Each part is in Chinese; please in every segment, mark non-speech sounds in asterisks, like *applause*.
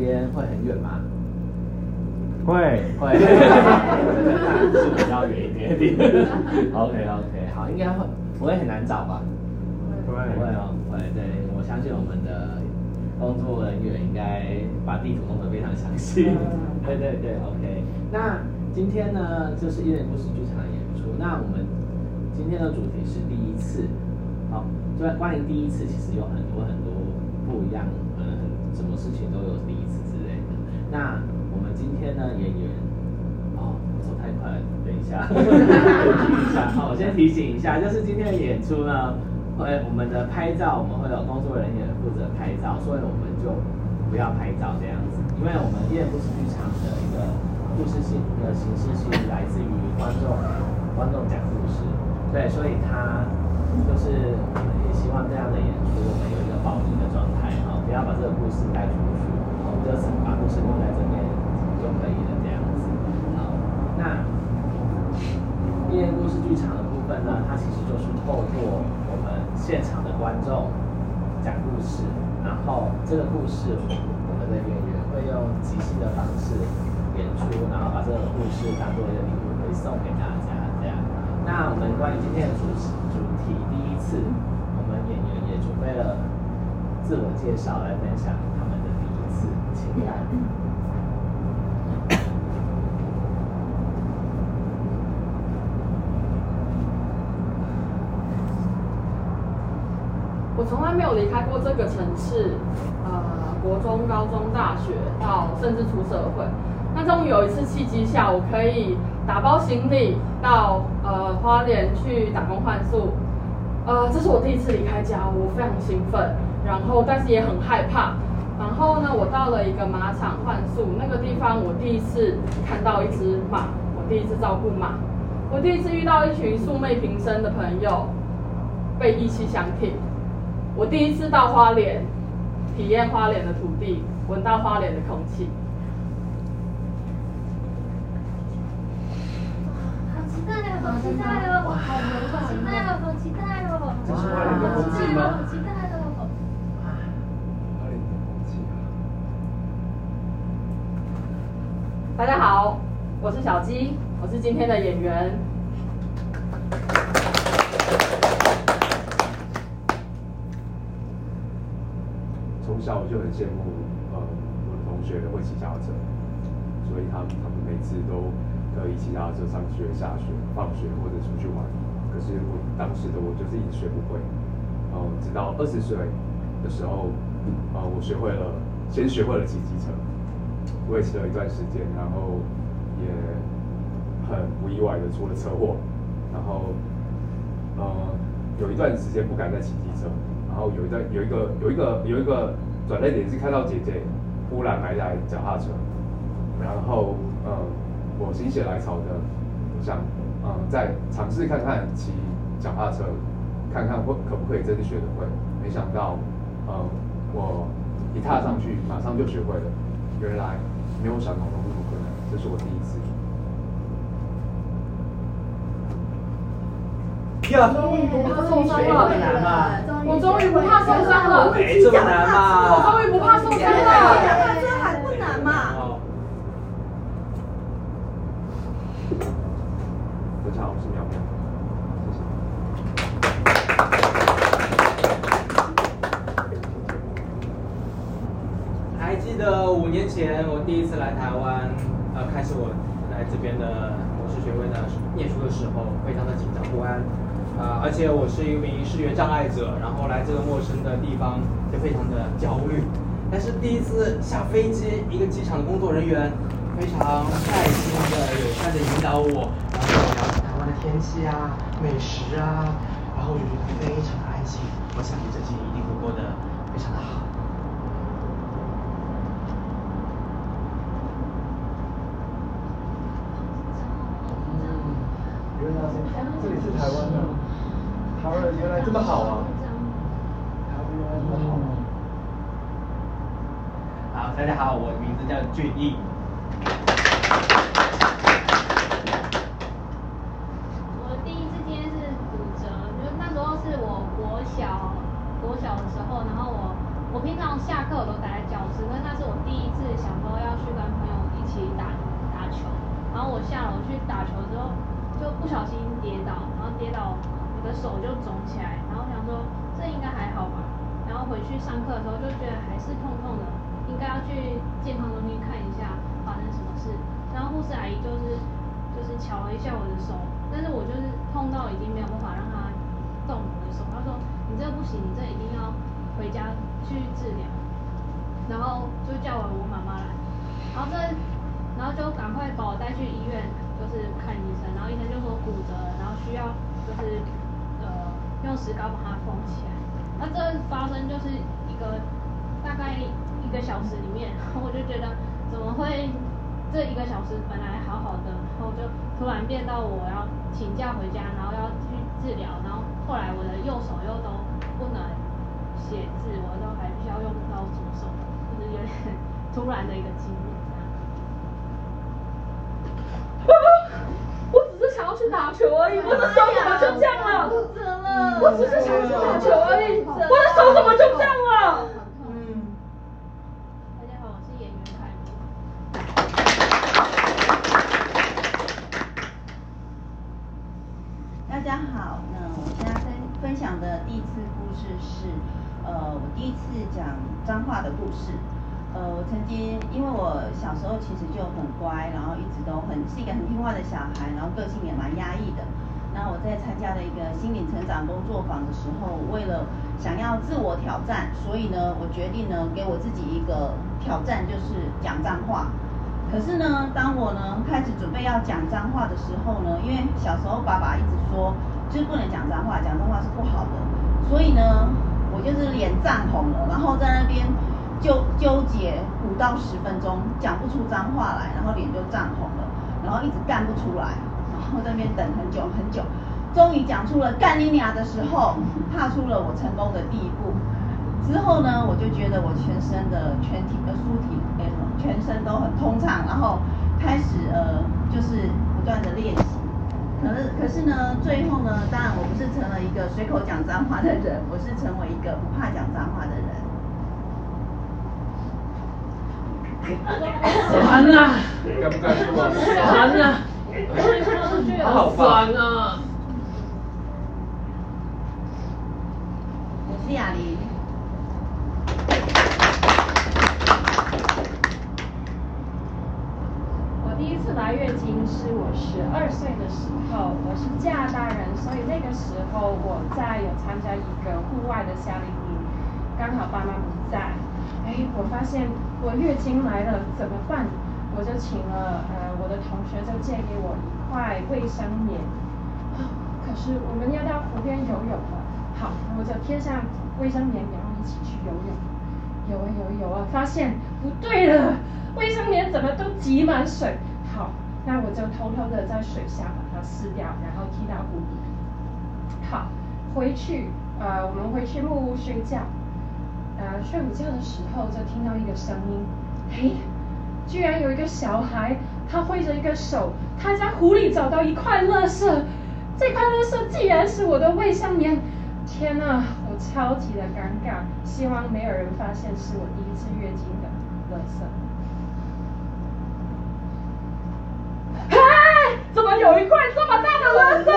边会很远吗？会会，是比较远一点点。*laughs* OK OK，好，应该会不会很难找吧？不不会哦，不会。对，我相信我们的工作人员应该把地图弄得非常详细。对对对，OK。那今天呢，就是一人故事剧场的演出。那我们今天的主题是第一次。好，就关于第一次，其实有很多很多不一样，嗯，什么事情都有第一次之类的。那我们今天呢，演员，哦，我走太快了，等一下，等一下。好，我先提醒一下，就是今天的演出呢，会我们的拍照，我们会有工作人员负责拍照，所以我们就不要拍照这样子，因为我们夜不是剧场的一个故事性的形式是来自于观众，观众讲故事，对，所以他。就是我们也希望这样的演出，我们有一个保密的状态，哈，不要把这个故事带出去，我们就是把故事留在这边就可以了，这样子。好，那夜故事剧场的部分呢，它其实就是透过我们现场的观众讲故事，然后这个故事我们的演员会用即兴的方式演出，然后把这个故事当做一个礼物会送给大家，这样。那我们关于今天的主持。第一次，我们演员也准备了自我介绍来分享他们的第一次情感。*coughs* 我从来没有离开过这个城市，呃，国中、高中、大学，到甚至出社会。那终于有一次契机下，我可以打包行李到呃花莲去打工换宿。呃，这是我第一次离开家，我非常兴奋，然后但是也很害怕。然后呢，我到了一个马场换宿，那个地方我第一次看到一只马，我第一次照顾马，我第一次遇到一群素昧平生的朋友，被意气相挺。我第一次到花莲，体验花莲的土地，闻到花莲的空气。好期待哦！好期待哦！好期待哦！好期待哦！这是花莲的空气吗？好期待哦！花莲的空气啊！大家好，我是小鸡，我是今天的演员。从小我就很羡慕，呃，我的同学会骑脚踏车，所以他们他们每次都可以骑脚踏车上学、下学、放学或者出去玩。可是我当时的我就是一直学不会，然后直到二十岁的时候，啊，我学会了，先学会了骑机车，我也骑了一段时间，然后也很不意外的出了车祸，然后，呃，有一段时间不敢再骑机车，然后有一段有一个有一个有一个转捩点是看到姐姐忽然买台脚踏车，然后，呃，我心血来潮的想。嗯，再尝试看看骑脚踏车，看看会可不可以真的学得会。没想到，呃，我一踏上去，马上就学会了。原来没有想象中那么困难，这是我第一次。呀，终于不怕受伤了！我终于不怕受伤了！没这么难嘛！我终于不怕受伤了！这还不难嘛？五年前，我第一次来台湾，呃，开始我来这边的博士学位的念书的时候，非常的紧张不安，啊，而且我是一名视觉障碍者，然后来这个陌生的地方就非常的焦虑。但是第一次下飞机，一个机场的工作人员非常耐心的、友善的引导我，然后聊台湾的天气啊、美食啊，然后我就觉得非常的安心。我相信这几年一定会过得非常的好。这里是台湾的，台湾原来这么好啊！台湾原来这么好。好，大家好，我的名字叫俊逸。我第一次今天是骨折，就是那时候是我国小国小的时候，然后我我平常下课我都待在教室，那那是我第一次想说要去跟朋友一起打打球，然后我下楼去打球之后，就不小心跌倒，然后跌倒我手就肿起来，然后想说这应该还好吧，然后回去上课的时候就觉得还是痛痛的，应该要去健康中心看一下发生什么事，然后护士阿姨就是就是瞧了一下我的手，但是我就是痛到已经没有办法让她动我的手，她说你这不行，你这一定要回家去治疗，然后就叫了我妈妈来，然后这然后就赶快把我带去医院，就是看医生，然后医生就说骨折，然后需要就是用石膏把它封起来。那这发生就是一个大概一个小时里面，然后我就觉得怎么会这一个小时本来好好的，然后就突然变到我要请假回家，然后要去治疗，然后后来我的右手又都不能写字，我都还需要用到左手，就是有点突然的一个经历这样。我只是想要去打球而已，我的手怎么就这样了？我只是想去打球而已，我的手怎么就这样了？嗯。大家好，我是演员凯琳。大家好，那我现在分分享的第一次故事是，呃，我第一次讲脏话的故事。呃，我曾经因为我小时候其实就很乖，然后一直都很是一个很听话的小孩，然后个性也蛮压抑的。那我在参加了一个心灵成长工作坊的时候，为了想要自我挑战，所以呢，我决定呢给我自己一个挑战，就是讲脏话。可是呢，当我呢开始准备要讲脏话的时候呢，因为小时候爸爸一直说，就是不能讲脏话，讲脏话是不好的，所以呢，我就是脸涨红了，然后在那边纠纠结到十分钟，讲不出脏话来，然后脸就涨红了，然后一直干不出来，然后在那边等很久很久，终于讲出了干你娘的时候，踏出了我成功的第一步。之后呢，我就觉得我全身的全体的舒体，哎什么，全身都很通畅，然后开始呃，就是不断的练习。可是可是呢，最后呢，当然我不是成了一个随口讲脏话的人，我是成为一个不怕讲脏话的人。烦啊！敢不敢说？烦啊！他好烦啊！我是雅玲。我第一次来月经是我十二岁的时候，我是加拿大人，所以那个时候我在有参加一个户外的夏令营，刚好爸妈不在，哎，我发现我月经来了怎么办？我就请了呃我的同学就借给我一块卫生棉，哦可是我们要到湖边游泳了，好，我就贴上卫生棉，然后一起去游泳。游啊游啊游啊，发现不对了，卫生棉怎么都挤满水？好，那我就偷偷的在水下把它撕掉，然后踢到湖里。好，回去呃，我们回去木屋睡觉。呃，睡午觉的时候就听到一个声音，嘿，居然有一个小孩，他挥着一个手，他在湖里找到一块垃圾，这块垃圾竟然是我的胃上面！天呐，我超级的尴尬，希望没有人发现是我第一次月经的垃圾。嗨，怎么有一块这么大的垃圾？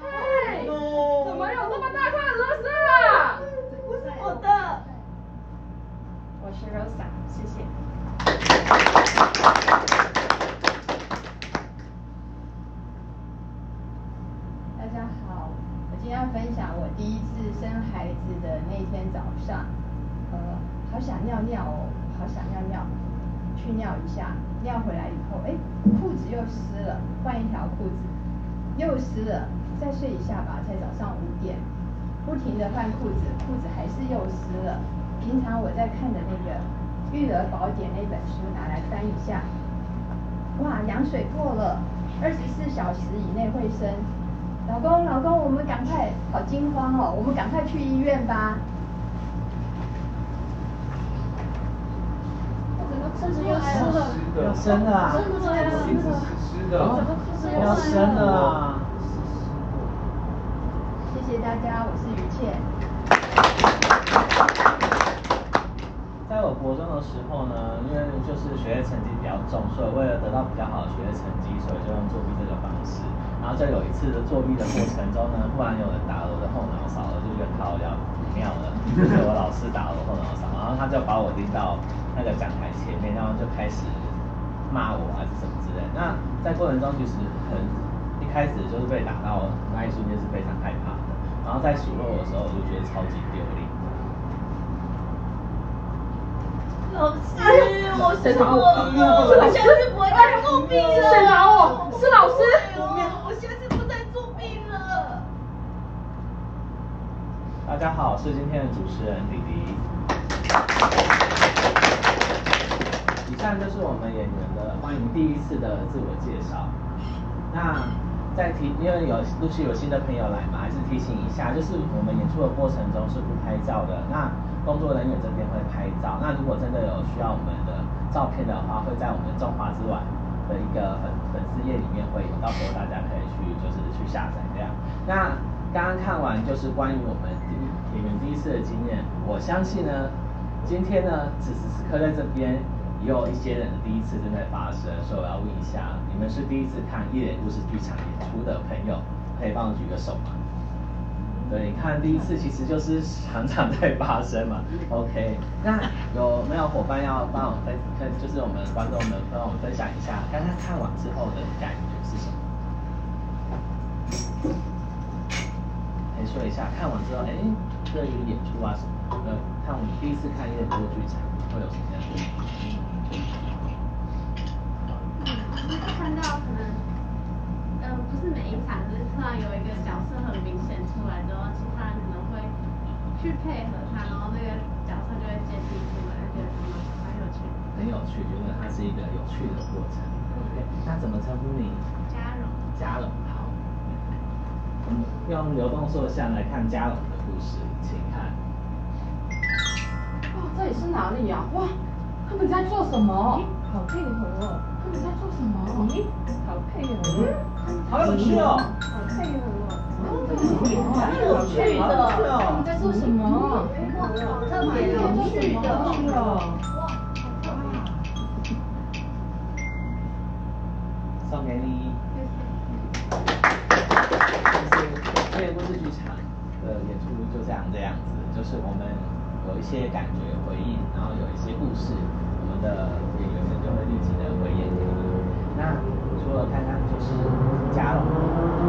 嗨，怎么有这么大块的垃圾啊？不是我的。我是 Rosa，谢谢。大家好，我今天要分享我第一次生孩子的那天早上，呃，好想尿尿哦，好想尿尿，去尿一下，尿回来以后，哎，裤子又湿了，换一条裤子，又湿了，再睡一下吧，才早上五点，不停的换裤子，裤子还是又湿了。平常我在看的那个《育儿宝典》那本书拿来翻一下，哇，羊水破了，二十四小时以内会生。老公，老公，我们赶快，好惊慌哦，我们赶快去医院吧。甚至又湿了，要生了啊！真的呀，鼻子是湿的。要生了啊！谢谢大家，我是于倩。国中的时候呢，因为就是学业成绩比较重，所以为了得到比较好的学业成绩，所以就用作弊这个方式。然后在有一次的作弊的过程中呢，*laughs* 忽然有人打了我的后脑勺，我就觉得靠要妙了，就是我老师打了我后脑勺，然后他就把我拎到那个讲台前面，然后就开始骂我还是什么之类。那在过程中其实很一开始就是被打到那一瞬间是非常害怕的，然后在数落我的时候，我就觉得超级丢脸。老师，我是错了，我下次不会再作弊了。谁打我？是老师。我下次不再作弊了。大家好，我是今天的主持人李迪。以上就是我们演员的欢迎第一次的自我介绍。那在提，因为有陆续有新的朋友来嘛，还是提醒一下，就是我们演出的过程中是不拍照的。那工作人员这边会拍照。那如果真的有需要我们的照片的话，会在我们中华之晚的一个粉粉丝页里面会有，到时候大家可以去就是去下载这样。那刚刚看完就是关于我们第你们第一次的经验，我相信呢，今天呢此时此刻在这边也有一些人的第一次正在发生，所以我要问一下，你们是第一次看夜故事剧场演出的朋友，可以帮我举个手吗？对，你看第一次其实就是常常在发生嘛。*laughs* OK，那有没有伙伴要帮我分分，就是我们观众们帮我们分享一下，刚刚看完之后的感觉是什么？可以说一下，看完之后，哎，对于演出啊什么，呃，看我们第一次看夜播剧场会有什么样的？就是看到可能，呃，不是每一场，就是突然有一个角色很明显出来之后，其他人可能会去配合他，然后那个角色就会建立出来，就觉得蛮蛮有趣的。很有趣，觉得它是一个有趣的过程。那怎么称呼你？嘉荣。嘉荣，好。我们用流动塑像来看嘉荣的故事，请看。哦，这里是哪里呀、哇，他们在做什么？好配合哦，他们在做什么？咦，好配合哦，好有趣哦！好配合哦，蛮有趣的。他们在做什么？特别有趣的。是哦。送给你。就是夜故事剧场的演出就这样这样子，就是我们有一些感觉回应，然后有一些故事，我们的演员们就会立即的回演给你。那除了刚刚就是嘉龙，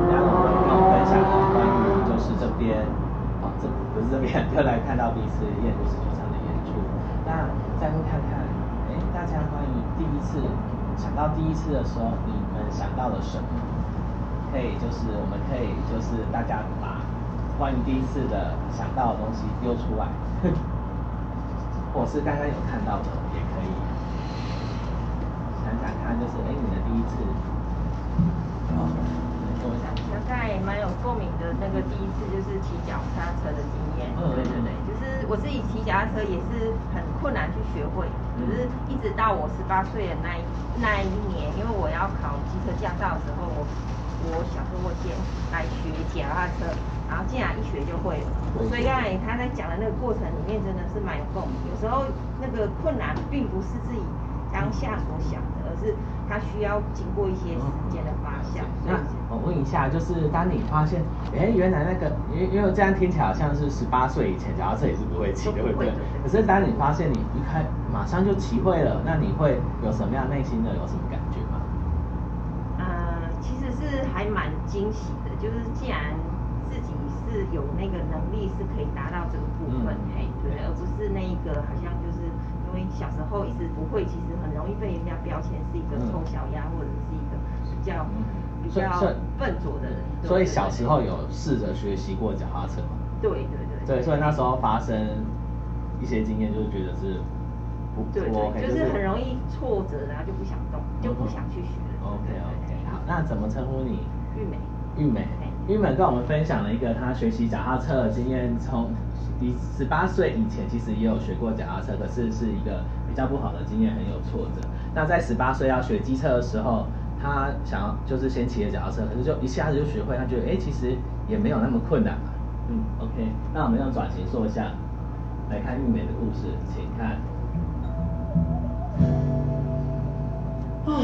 嘉龙会跟我分享关于就是这边，哦这不是这边，就来看到第一次夜故事剧场的演出。那再会看看，哎，大家关于第一次想到第一次的时候，你们想到了什么？可以就是我们可以就是大家把关于第一次的想到的东西丢出来，*laughs* 或是刚刚有看到的想想看，就是哎你的第一次，哦，跟我讲。大概蛮有共鸣的那个第一次就是骑脚踏车的经验，嗯对对对，就是我自己骑脚踏车也是很困难去学会，可是一直到我十八岁的那一那一年，因为我要考机车驾照的时候，我我小时候我先来学脚踏车，然后竟然一学就会了，所以刚才他在讲的那个过程里面真的是蛮有共鸣，有时候那个困难并不是自己当下所想的，而是它需要经过一些时间的发酵，那我问一下，就是当你发现，哎，原来那个，因为因为这样听起来好像是十八岁以前脚踏车也是不会骑的，对不对？可是当你发现你一开马上就骑会了，那你会有什么样内心的有什么感觉吗？呃，其实是还蛮惊喜的，就是既然自己是有那个能力是可以达到这个部分，嗯嘿，对，而不是那一个好像就是因为小时候一直不会，其实很容易被人家标签是一个臭小鸭，或者是一个比较比较笨拙的人。对所以对小时候有试着学习过脚踏车吗？对对对对，所以那时候发生一些经验，就是觉得是不对不 OK，对，就是很容易挫折，然后就不想动，就不想去学了。OK 对对 OK，好，那怎么称呼你？玉美。玉美，玉美跟我们分享了一个她学习脚踏车的经验，从你十八岁以前其实也有学过脚踏车，可是是一个比较不好的经验，很有挫折。那在十八岁要学机车的时候，他想要就是先骑了脚踏车，可是就一下子就学会，他觉得哎、诶其实也没有那么困难嘛。嗯，OK，那我们用转型说一下来看玉美的故事，请看。啊，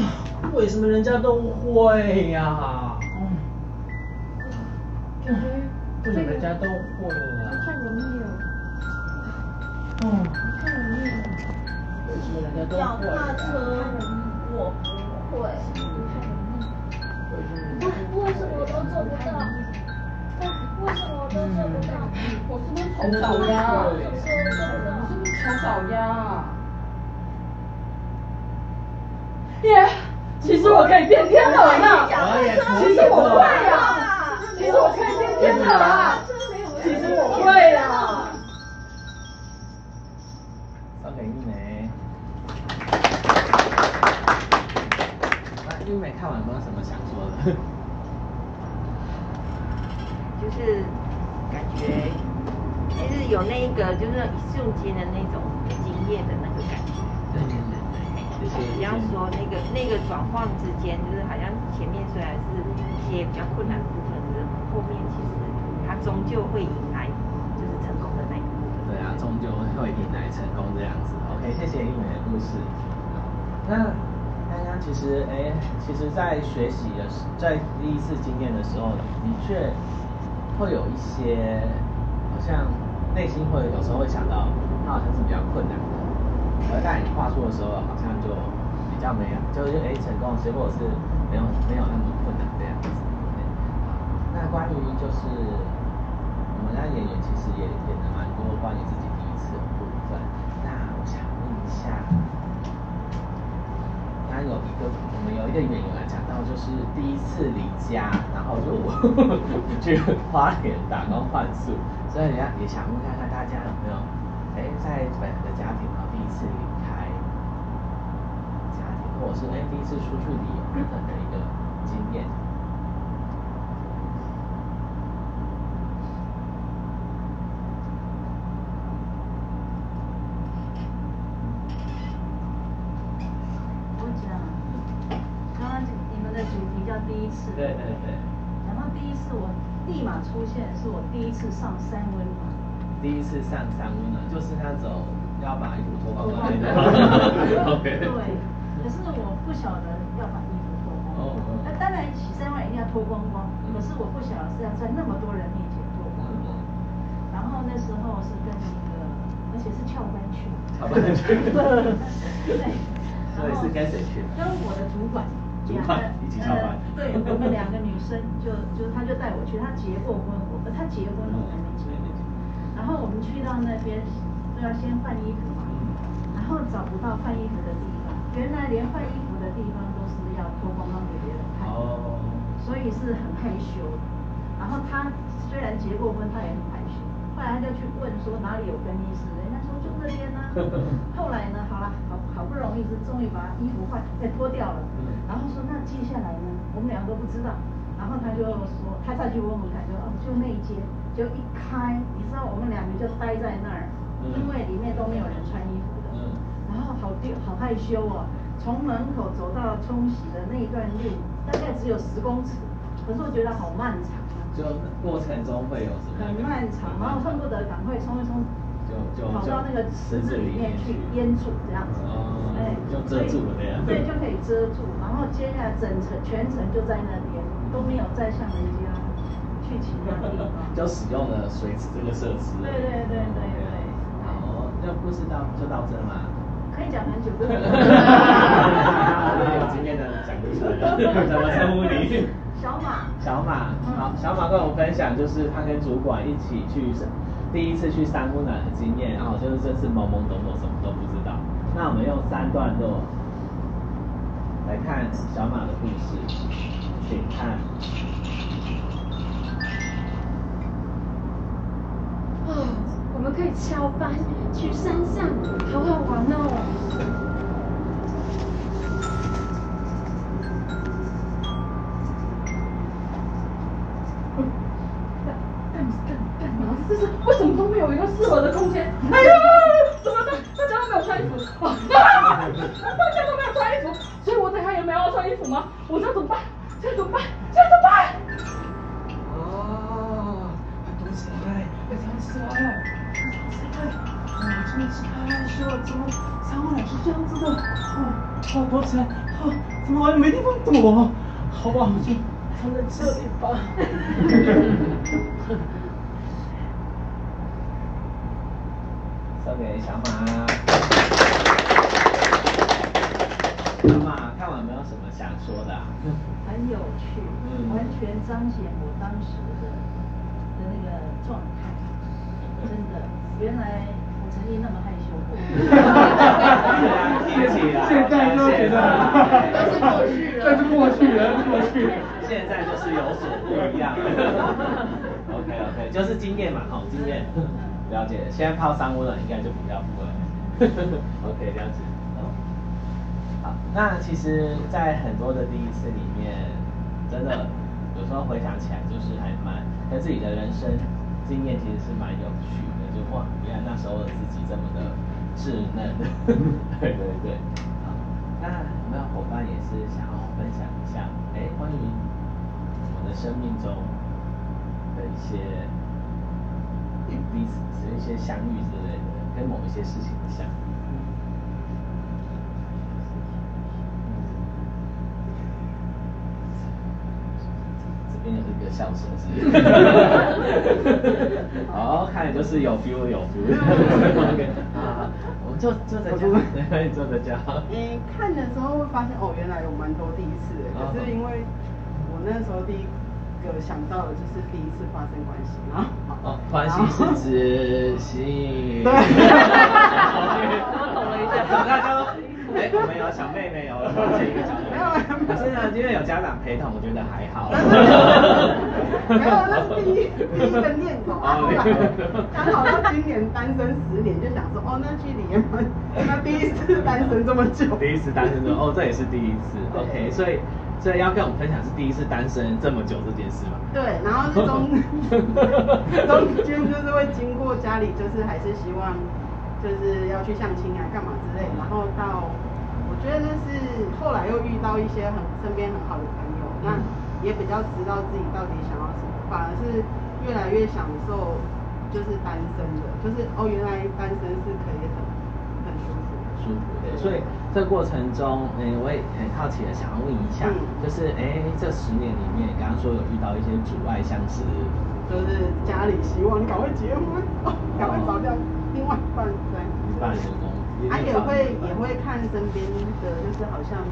为什么人家都会呀？感觉为什么人家都会呀？太容易了，哦，太容易了，为什么人家都脚会呀？踏车我不会，看有没有为什么都做不到？为什么我都做不到？我是不是丑小鸭？我。是不是丑小鸭？耶！其实我可以变天了呢。其实我会啊，其实我可以变变天了啊，其实我会啦。送给玉梅。那玉梅看完有没有什么想说的？就是感觉就是有那一个就是一瞬间的那种惊艳的那个感觉。对对对对，就是比方说那个那个转换之间，就是好像前面虽然是一些比较困难的部分，可是后面其实它终究会迎来就是成功的那一部分。对啊，终究会迎来成功这样子。OK，谢谢玉梅的故事。那刚刚其实，哎，其实，在学习的时，在第一次经验的时候，的确会有一些，好像内心会有时候会想到，它好像是比较困难的，而在你画出的时候，好像就比较没有，就是哎成功，结果是没有没有那么。那关于就是我们家演员其实也演了蛮多关于自己第一次的部分。那我想问一下，刚有一个我们有一个演员讲到，就是第一次离家，然后就去花莲打工换宿，所以人家也想问看看大家有没有，哎，在本来的家庭，然后第一次离开家庭，*laughs* 或者是哎第一次出去旅游等等的一个经验。我讲，刚刚你们的主题叫第一次，对对对，讲到第一次，我立马出现是我第一次上三温暖。第一次上三温暖，就是那种要把衣服脱光光。*laughs* OK。对，可是我不晓得要把衣服脱光光。哦哦那当然洗三温暖一定要脱光光，可是我不晓得是要在那么多人面前脱光光。然后那时候是跟一个，而且是翘班去。翘班去 *laughs* 对。所以是跟谁去的跟我的主管。主管一起翘班呃 *laughs* 对，我们两个女生就就他就带我去，她结过婚，我她结婚了，我还没结婚。然后我们去到那边都要先换衣服嘛，然后找不到换衣服的地方，原来连换衣服的地方都是要脱光光给别人看，哦。所以是很害羞。然后她虽然结过婚，她也很害羞。后来他就去问说哪里有更衣室，人家说就那边呢、*laughs* 后来呢，好了，好好不容易是终于把衣服换，再脱掉了。然后说那接下来呢，我们两个都不知道。然后他就说，他再去问问看，就哦就那一间，就一开，你知道我们两个就待在那儿，因为里面都没有人穿衣服的。然后好丢，好害羞哦。从门口走到冲洗的那一段路，大概只有十公尺，可是我觉得好漫长啊。就过程中会有什么？很漫长，然后恨不得赶快冲一冲，跑到那个池子里面去淹住这样子，哦哎，就遮住了这样对，就可以遮住，然后接下来整层全程就在那边，都没有再像人家去其他地方。*laughs* 就使用了水池这个设施。对对对对对。好，那故事到就到这嘛？可以讲很久？有经验的讲故事，怎么称呼你？小马。小马，好，小马跟我们分享，就是他跟主管一起去第一次去三温暖的经验，然后就是这次懵懵懂懂，什么都不知道。那我们用三段落来看小马的故事，请看。哦，我们可以翘班去山上，好好玩哦。有一个适合的空间？哎呀，怎么的？大家都没有穿衣服啊！大家都没有穿衣服，所以我等下也没有要穿衣服吗？我这怎么办？这样怎么办？这样怎么办？哦，读起来，非常帅。我真的是太害羞了，怎么三位老师这样子的？哦，好，躲起来，哦，怎么我也没地方躲？好吧，我就藏在这里吧。*laughs* 给小马。小马，看完有没有什么想说的、啊？很有趣，嗯完全彰显我当时的的那个状态，真的，原来我曾经那么害羞过。提起来，现在都觉得这是过去了，这是过去了过去了现在就是有所不一样。OK OK，就是经验嘛，好，经验，了解。现在泡三温暖应该就比较不会。*laughs* OK，了解。好，那其实，在很多的第一次里面，真的有时候回想起来，就是还蛮跟自己的人生经验其实是蛮有趣的，就哇，原来那时候的自己这么的稚嫩。*laughs* 对对对。好，那有没有伙伴也是想要分享一下？哎，关于我的生命中的一些彼此的一些相遇之类的，跟某一些事情的相遇。这边有一个笑声是不是，*laughs* 好，看来就是有 feel 有 feel。*laughs* *laughs* OK，啊，我们就坐着讲，对，坐着讲。诶，看的时候会发现哦，原来有蛮多第一次的。啊可是因为我那时候第一个想到的就是第一次发生关系，然后哦，*laughs* 欢喜是指性。对我懂了一下。长大就，哎，我们有小妹妹哦，发现一个小妹妹。可是呢，因为有家长陪同，我觉得还好。*laughs* 没有，那是第一第一个念头。*laughs* 刚好到今年单身十年，就想说哦，那去年那第一次单身这么久。第一次单身的哦，这也是第一次。OK，所以所以要跟我们分享是第一次单身这么久这件事嘛？对，然后是中 *laughs* 中间就是会经过家里，就是还是希望就是要去相亲啊，干嘛之类，然后到我觉得那是后来又遇到一些很身边很好的朋友，那也比较知道自己到底想要什么，反而是越来越享受就是单身的，就是哦原来单身是可以很。舒服的，所以这过程中，哎、我也很好奇的想要问一下，嗯。就是哎、这十年里面，刚刚说有遇到一些阻碍，像是就是家里希望你赶快结婚，哦赶快找掉另外一半对。一半。的工，啊，也会也会看身边的，就是好像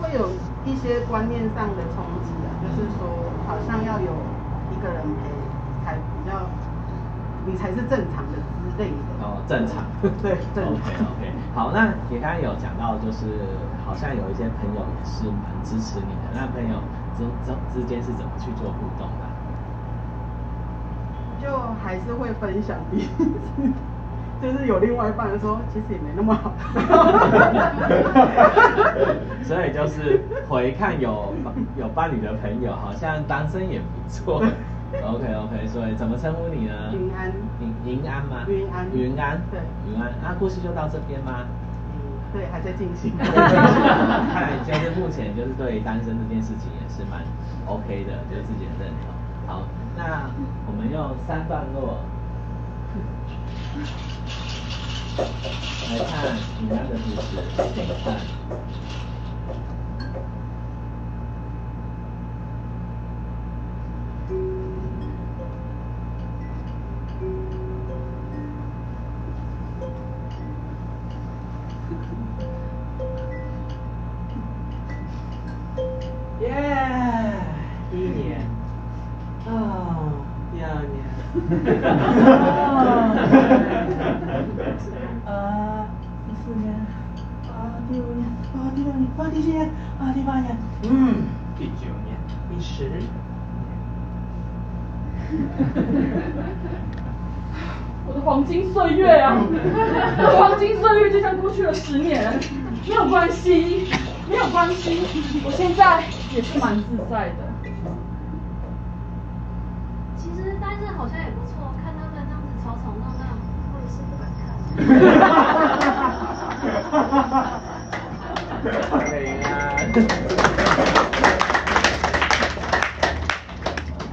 会有一些观念上的冲击啊，就是说好像要有一个人陪才比较，你才是正常的之类的。哦正常，*laughs* 对正常 OK OK，好，那你刚刚有讲到，就是好像有一些朋友也是蛮支持你的，那朋友之之之间是怎么去做互动的啊？就还是会分享彼此，*laughs* 就是有另外一半说，其实也没那么好。*laughs* 所以就是回看有有伴侣的朋友，好像单身也不错。OK OK，所以怎么称呼你呢？云安。云云安吗？云安云安。对云安。啊，故事就到这边吗？*laughs* 对，还在进行。看来就是目前就是对于单身这件事情也是蛮 OK 的，就是自己的认同。好，那我们用三段落来看云安的故事，请看。四年，啊，第五年，啊，第六年，啊，第七年，啊，第八年，嗯，第九年，第十年。我的黄金岁月啊，我的黄金岁月就像过去了十年，没有关系，没有关系，我现在也是蛮自在的。其实单身好像也不错，看他们这样子吵吵闹闹，我也是不敢看。可以啊。你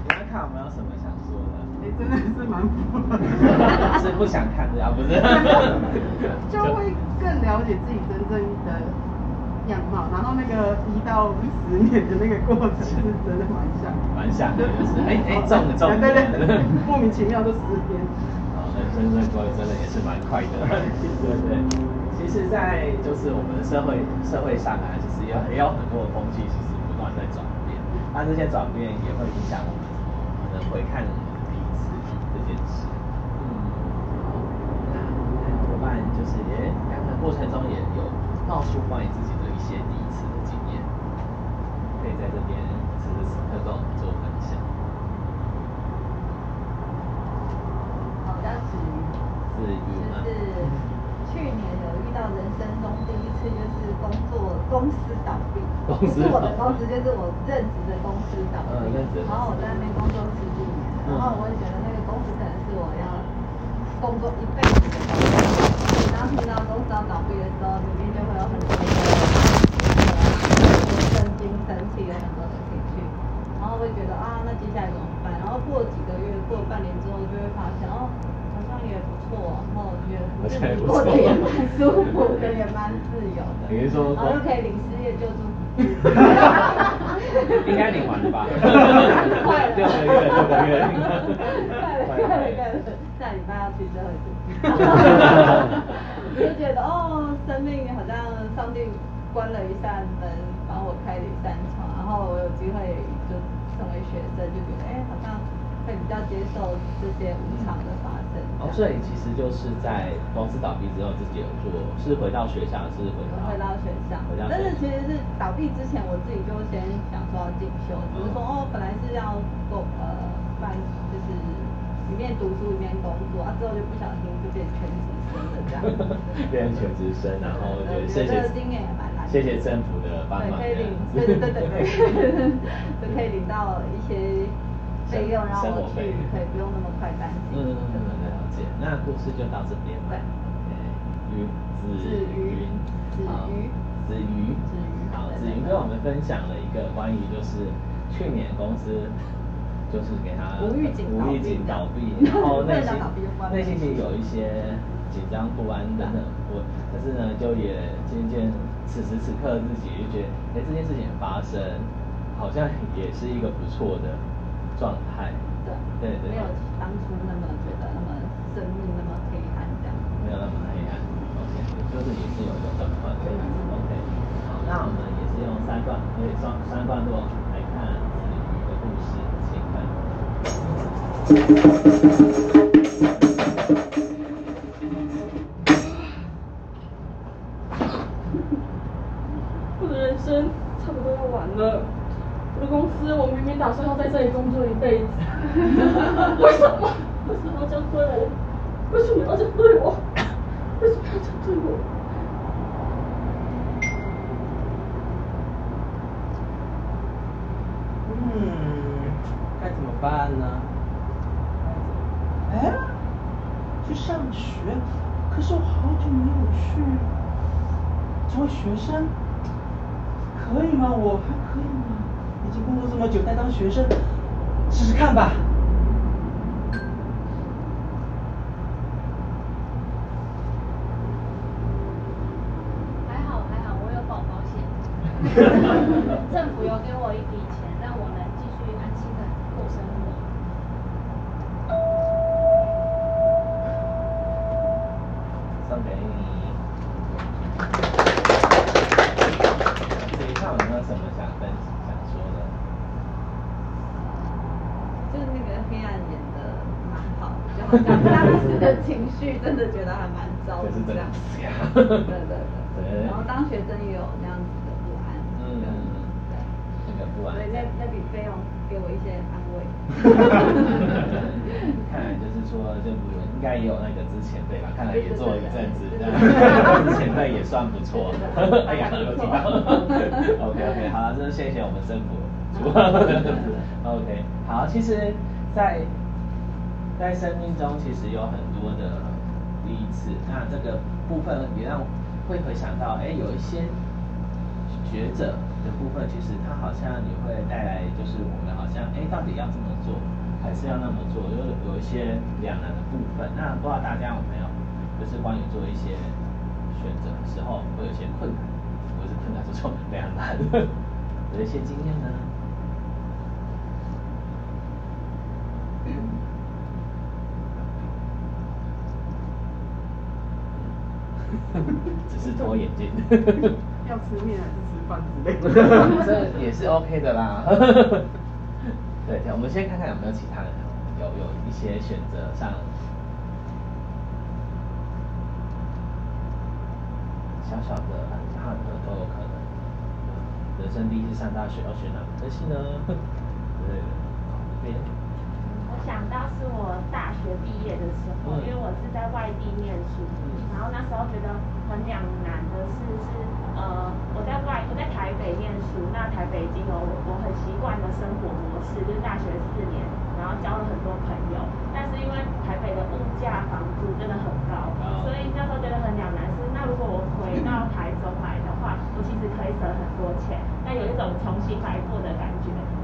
们看有没有什么想说的？哎，真的是蛮符合的。是不想看的啊，不是？就会更了解自己真正的样貌，然后那个一到十年的那个过程是真的蛮像，蛮像的，就是哎哎中了中了，对对对，莫名其妙就十天。哦，人生这过真的也是蛮快的，对 *laughs* 对。其实，在就是我们的社会社会上啊，其实也也有很多的风气，其实不断在转变。那这些转变也会影响我们可能回看彼此这件事。嗯，那伙伴就是也刚刚过程中也有冒出关于自己的一些第一次的经验，可以在这边此时此刻跟我们做分享。好，我叫子瑜。子瑜吗？就是去年有遇到人生中第一次，就是工作公司倒闭，不是我的公司，就是我任职的公司倒闭。嗯，任职。然后我在那边工作十几年，然后我也觉得那个公司可能是我要工作一辈子的公司。当听到公司要倒闭的时候，里面就会有很多的震惊、生气有很多的情绪，然后会觉得啊，那接下来怎么办？然后过几个月、过半年之后，就会发现哦。也不错，然后我觉得自己过得也蛮舒服的，也蛮自由的。你是说？然后又可以领失业救助金。应该领完了吧？快了，六个月，六个月。快了，快了，快了，下礼拜要去最后一次。*laughs* 就觉得哦，生命好像上帝关了一扇门，帮我开了一扇窗，然后我有机会就成为学生，就觉得哎，好像。会比较接受这些无常的发生。哦，所以其实就是在公司倒闭之后，自己有做，是回到学校，是回到回到学校。但是其实是倒闭之前，我自己就先想说要进修，只是说哦，本来是要做呃办，就是一面读书一面工作，啊之后就不小心就变全职生了这样。*laughs* 变成全职生，然后就谢谢经验也蛮难。谢谢政府的帮忙。对，可以领，对对对对对，*laughs* 就可以领到一些。费用然后去，可以不用那么快担心。嗯，了解。那故事就到这边了。对。云子云，子瑜，子瑜，子瑜。好，子瑜跟我们分享了一个关于就是去年公司就是给他无预警无预警倒闭，*laughs* 然后内心内心其实有一些紧张不安等等。我可是呢，就也渐渐此时此刻自己就觉得，哎，这件事情发生好像也是一个不错的。状态，对对对，没有当初那么觉得那么生命那么黑暗这样，没有那么黑暗，OK，就是也是有一个转换的，OK，好，那我们也是用三段，可以双三段落来看子瑜的故事，请看。我的人生差不多要完了。我的公司，我明明打算要在这里工作一辈子，*laughs* 为什么？为什么要这样对我？为什么要这样对我？为什么要这样对我？嗯，该怎么办呢？哎，去上学，可是我好久没有去，成为学生，可以吗？我还可以吗？已经工作这么久，再当学生试试看吧。还好还好，我有保保险，有给我一笔钱，让我能继续安心的过生活。送给你。以上有没有什么想分享？当时的情绪真的觉得还蛮糟的，*laughs* 这样。对对对。然后当学生也有那样子。那那那笔费用给我一些安慰。*laughs* 看来就是说，政府应该也有那个之前辈吧？看来也做了一阵子，之前费也算不错。*laughs* 哎呀，有听到。*laughs* OK OK，好了，真的谢谢我们政府。OK，好，其实，在。在生命中，其实有很多的第一次。那这个部分也让会回想到，哎，有一些学者的部分，其实它好像也会带来，就是我们好像，哎，到底要这么做，还是要那么做，就有一些两难的部分。那不知道大家有没有，就是关于做一些选择的时候，会有一些困难，不是困难，就是两难，有一些经验呢？只是脱眼镜。要吃面还是吃饭之类的？*laughs* 这也是 OK 的啦。*laughs* 对，我们先看看有没有其他人有有一些选择上，小小的、很大的都有可能。人生第一次上大学，要选哪科系呢？*laughs* 对，这边。我想到是我大学毕业的时候，因为我是在外地念书，然后那时候觉得很两难的是是呃我在外我在台北念书，那台北已经有我很习惯的生活模式，就是大学四年，然后交了很多朋友，但是因为台北的物价房租真的很高，所以那时候觉得很两难是那如果我回到台中来的话，我其实可以省很多钱，那有一种重新来过的感觉，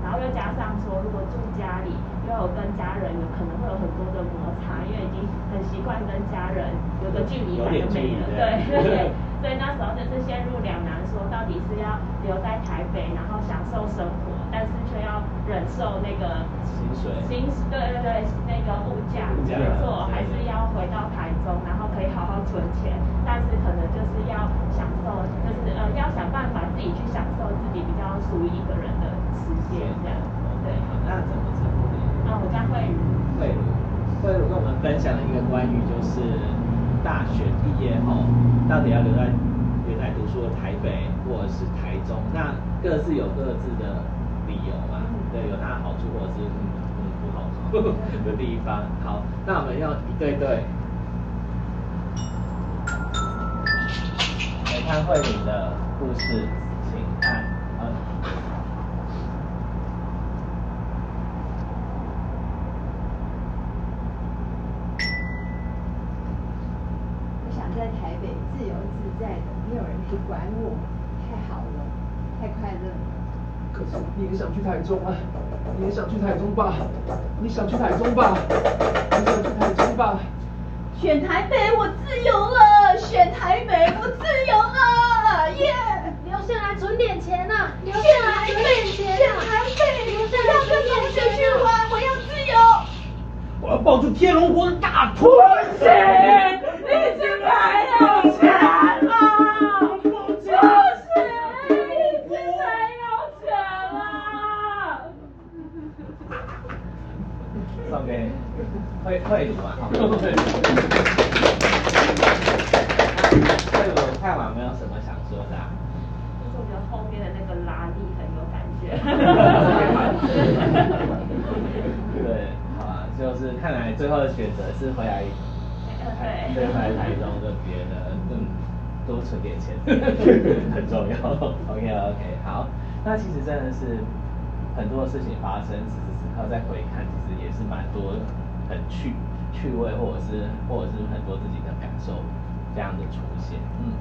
然后又加上说如果住家里。又有跟家人有可能会有很多的摩擦，因为已经很习惯跟家人有个距离感就没了，对 *laughs* 对。*laughs* 所以那时候就是陷入两难，说到底是要留在台北，然后享受生活，但是却要忍受那个薪水，薪对对对，那个物价没错，还是要回到台中，然后可以好好存钱，但是可能就是要享受，就是呃要想办法自己去享受自己比较属于一个人的时间这样，对。好那怎么称呼你？我叫慧茹。慧茹，慧茹跟我们分享了一个关于就是大学毕业后到底要留在原来读书的台北或者是台中，那各自有各自的理由嘛？对，有它的好处或者是嗯嗯不好的地方。好，那我们要一对对来看慧茹的故事，请看。管我，太好了，太快乐了。可是你也想去台中啊？你也想去台中吧？你想去台中吧？你想去台中吧？选台北，我自由了！选台北，我自由了！耶！留下来存点钱呐！留下来存点钱选台北，留下来存点钱去玩，我要自由！我要抱住天龙国的大腿！不慧慧茹嘛，好。慧茹看完没有什么想说的？就是我觉得后面的那个拉力很有感觉。对，好啊，就是看来最后的选择是回来，对，对，回来台中这边的，嗯，多存点钱 *laughs* 很重要。OK OK，好，那其实真的是很多事情发生，此时此刻再回看，其实也是蛮多很趣趣味，或者是或者是很多自己的感受这样的出现。嗯，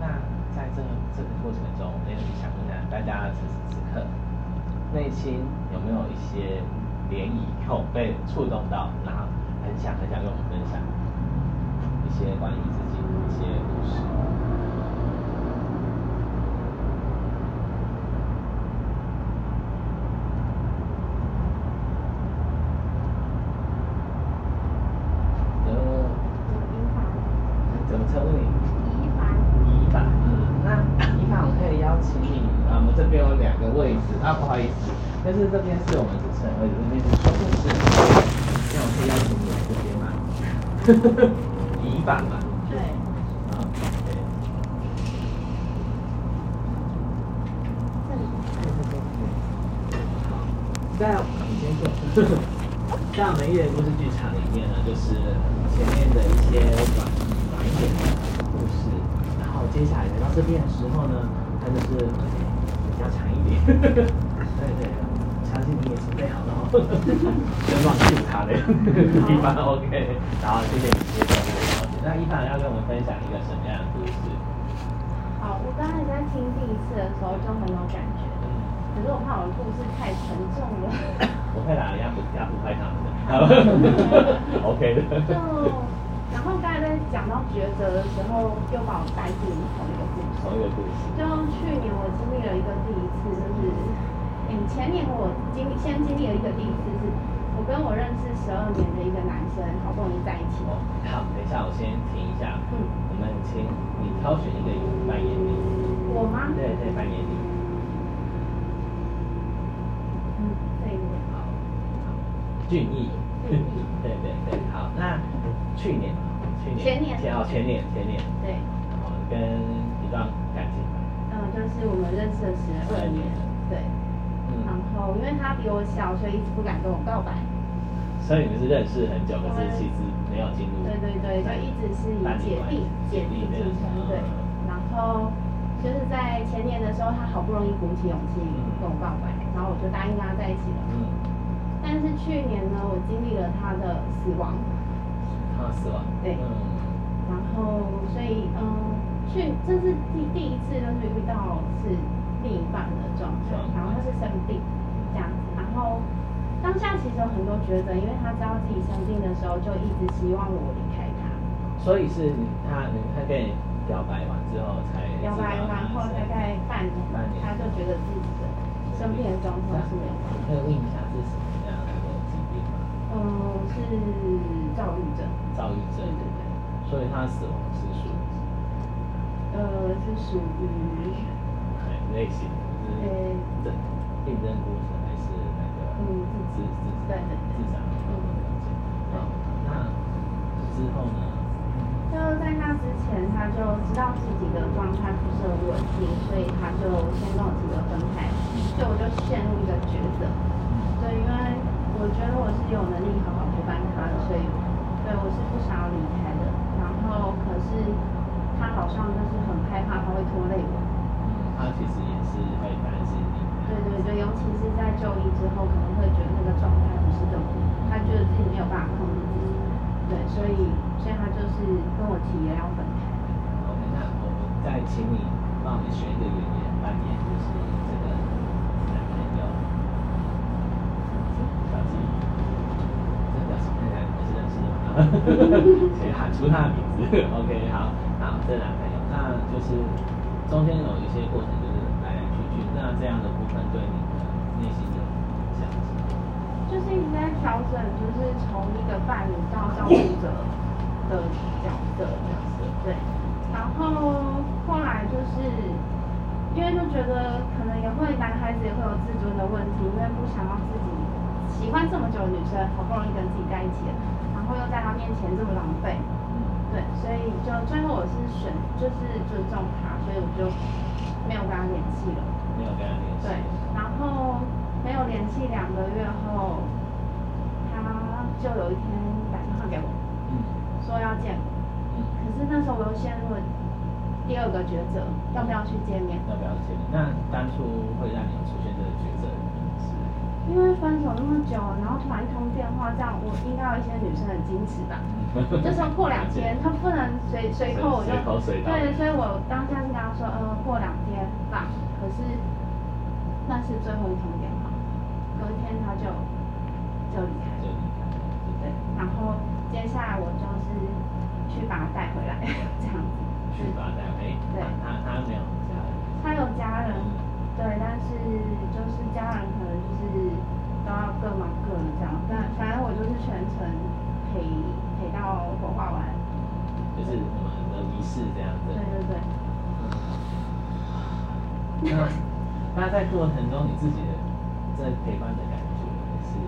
那在这这个过程中，也想问下大家此时此刻内心有没有一些涟漪，有被触动到，然后很想很想跟我们分享一些关于自己的一些故事。啊，不好意思，但是这边是我们主持人位置，那边是说故事。*laughs* 那我可以邀请你来这边吗？乙板嘛。对。啊，对。在你先坐。在我们艺人故事剧场里面呢，就是前面的一些短短一点的故事，然后接下来来到这边的时候呢，它就是。比较长一点，对对，相信你也准备好了哦，别忘记他的，地方 OK，然后，谢谢你接受我的邀请。那一凡要跟我们分享一个什么样的故事？好，我刚才在听第一次的时候就很有感觉，可是我怕我的故事太沉重了。不会啦，人家不人家不拍他们的，OK 的。就，然后刚才在讲到抉择的时候，又把我带进同一个故事。同一个故事。就去年我经历了一个第一次，就是，嗯，前年我经先经历了一个第一次，是我跟我认识十二年的一个男生，好不容易在一起。哦，好，等一下我先停一下。嗯。我们请你挑选一个扮演你。我吗？对对，扮演。俊逸。俊逸。对对对，好，那去年，去年。前年。前哦，前年，前年。对。哦，跟一段感情。嗯，就是我们认识了十二年。对。嗯。然后，因为他比我小，所以一直不敢跟我告白。所以你们是认识很久，可是其实没有进入。对对对，就一直是以姐弟姐弟组成对。然后就是在前年的时候，他好不容易鼓起勇气跟我告白，然后我就答应跟他在一起了。嗯。但是去年呢，我经历了他的死亡。他死亡。对。嗯。然后，所以嗯，去这是第第一次，就是遇到是另一半的状态，然后他是生病这样子，然后。当下其实有很多抉择，因为他知道自己生病的时候，就一直希望我离开他。所以是他，他跟你表白完之后才表白完后大概半年，半年他就觉得自己的生病的状况是没有。可以问一下是什么样的疾病吗？嗯，是躁郁症。躁郁症。对对对。所以他死亡是属于？呃，是属于。类型？呃，症病症过程。嗯，自自自对对自杀，嗯，好，那之后呢？就在那之前，他就知道自己的状态不是很稳定，所以他就先跟我提了分开，所以我就陷入一个抉择。对，因为我觉得我是有能力好好陪伴他的，所以对我是不想要离开的。然后可是他好像就是很害怕他会拖累我。嗯，他其实也是会担心你。对对对，尤其是在就医之后，可能会觉得那个状态不是这么，他觉得自己没有办法控制自己，对，所以所以他就是跟我提了要分开。OK，那我们再请你帮我们选一个演员扮演，就是这个男朋友，*laughs* 小鸡，这个小鸡看起来不是认识的吗？*laughs* 先喊出他的名字。OK，好，好，这男朋友，那就是中间有一些过程，就是来来去去，那这样的部分。对你的内心的想法，就是一直在调整，就是从一个伴侣到照顾者的角色，角色对。然后后来就是因为就觉得可能也会男孩子也会有自尊的问题，因为不想要自己喜欢这么久的女生好不容易跟自己在一起了，然后又在他面前这么狼狈，对，所以就最后我是选就是尊重他，所以我就没有跟他联系了。没有跟他联系。对，然后没有联系两个月后，他就有一天打电话给我，嗯，说要见我，嗯，可是那时候我又陷入了第二个抉择，要不要去见面？要不要见面？那当初会让你出现这个抉择是？因为分手那么久，然后突然一通电话，这样我应该有一些女生很矜持吧？*laughs* 就说过两天，他不能随随口我就对，所以我当下是跟他说，呃，过两天吧。可是那是最后一通电话，隔天他就就离开了，对，然后接下来我就是去把他带回来，这样子。去把他带回来？对。他他没有家人。他有家人，对，但是就是家人可能就是都要各忙各的这样，但反正我就是全程陪陪到火化完。就是我们的仪式这样子。对对对。那那在过程中，你自己的在陪伴的感觉是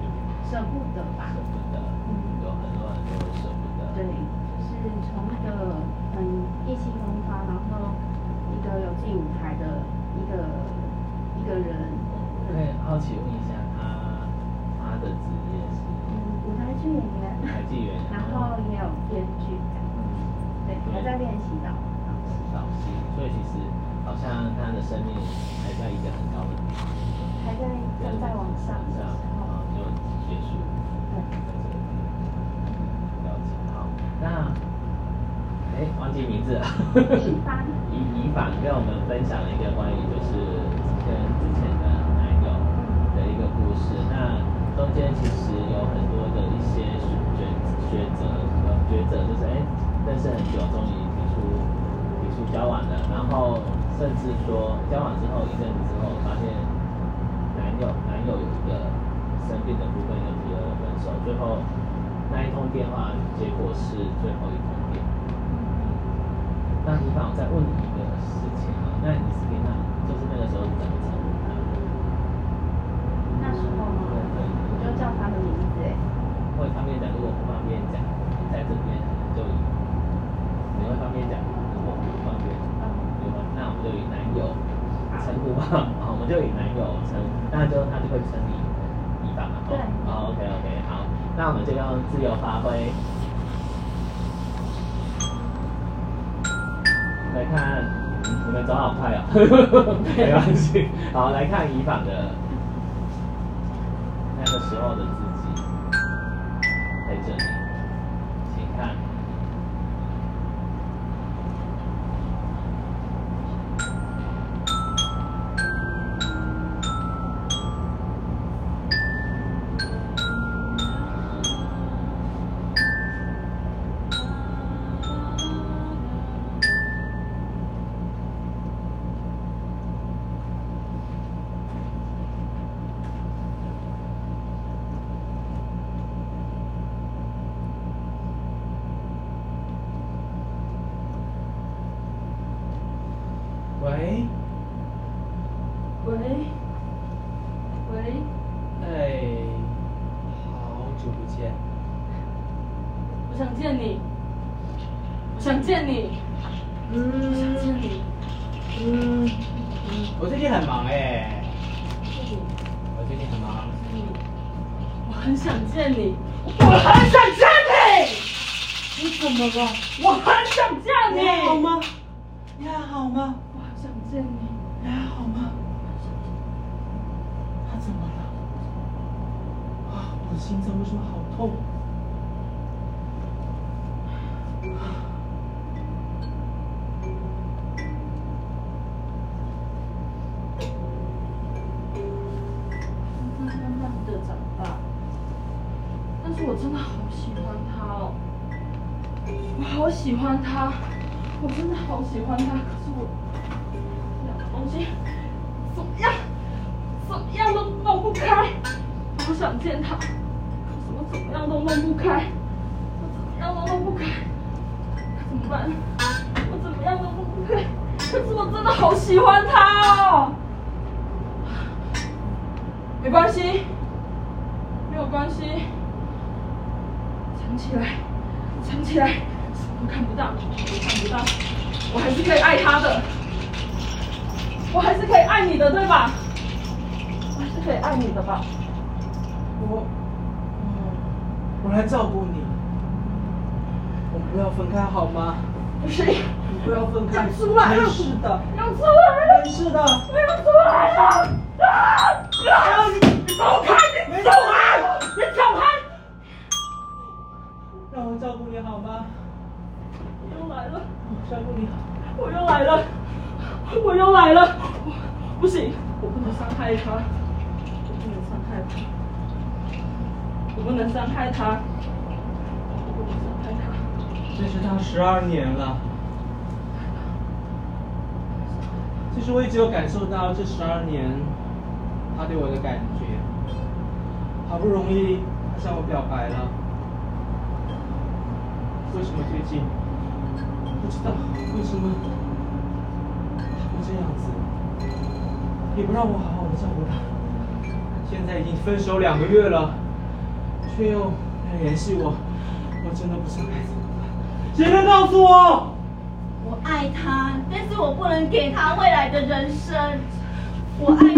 舍不得吧？舍不得，嗯，有很多很多舍不得。对，就是从一个很意气风发，然后一个有自己舞台的一个一个人。可以好奇问一下，他他的职业是？嗯，舞台剧演员。舞台剧演员。*laughs* 然后也有编剧。嗯。对，还在练习导。导戏，所以其实。好像他的生命还在一个很高的地方，还在正在往上，然后就结束。对，了解。好，那哎，忘记名字了。乙凡。乙乙凡跟我们分享了一个关于就是跟之前的男友的一个故事。那中间其实有很多的一些抉抉择，呃，抉择就是哎，认识很久，终于提出提出交往了，然后甚至说交往之后一阵子之后，发现男友男友有一个生病的部分，又提了分手，最后那一通电话结果是最后一通那你好，再问你一个事情啊，那你是跟他，就是那个时候怎么称呼他的？那时候吗？我就叫他的名字哎。会方便讲，如果不方便讲，你在这边就以，你会方便讲，如果不方便，对吧？那我们就以男友称呼吧，好，我们就以男友称，那就他就会称你乙方嘛。对。好，OK OK，好，那我们就用自由发挥。走好快哦，*laughs* 没关系。好，来看以往的那个时候的他哦。没关系，没有关系，藏起来，藏起来，什么都看不到，都看不到，我还是可以爱他的，我还是可以爱你的，对吧？我还是可以爱你的吧？我，我来照顾你。我们不要分开好吗？不行，你不要分开。出来了没事的，要出来了，没事的。我要出来了！啊啊！你走开！你走开！你走开！让我照顾你好吗？我又来了，我照顾你好。我又来了，我又来了！我不行，我不能伤害他，我不能伤害他，我不能伤害他，我不能伤害他。这是他十二年了。其实我一直有感受到这十二年他对我的感觉。好不容易他向我表白了，为什么最近不知道为什么他会这样子，也不让我好好的照顾他。现在已经分手两个月了，却又没有联系我，我真的不知道该怎么办。谁能告诉我？我爱他，但是我不能给他未来的人生。我爱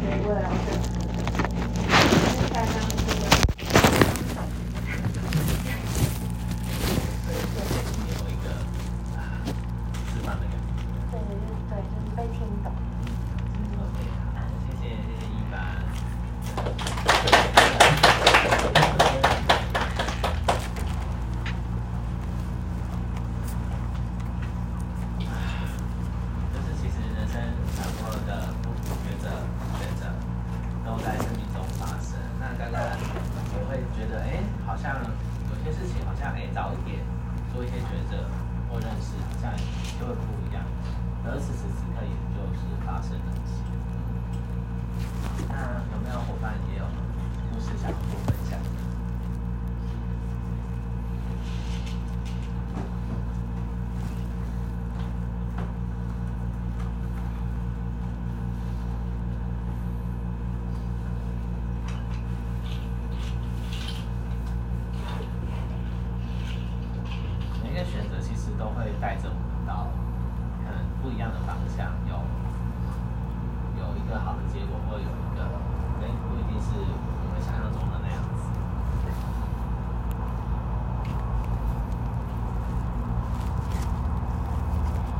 对，为了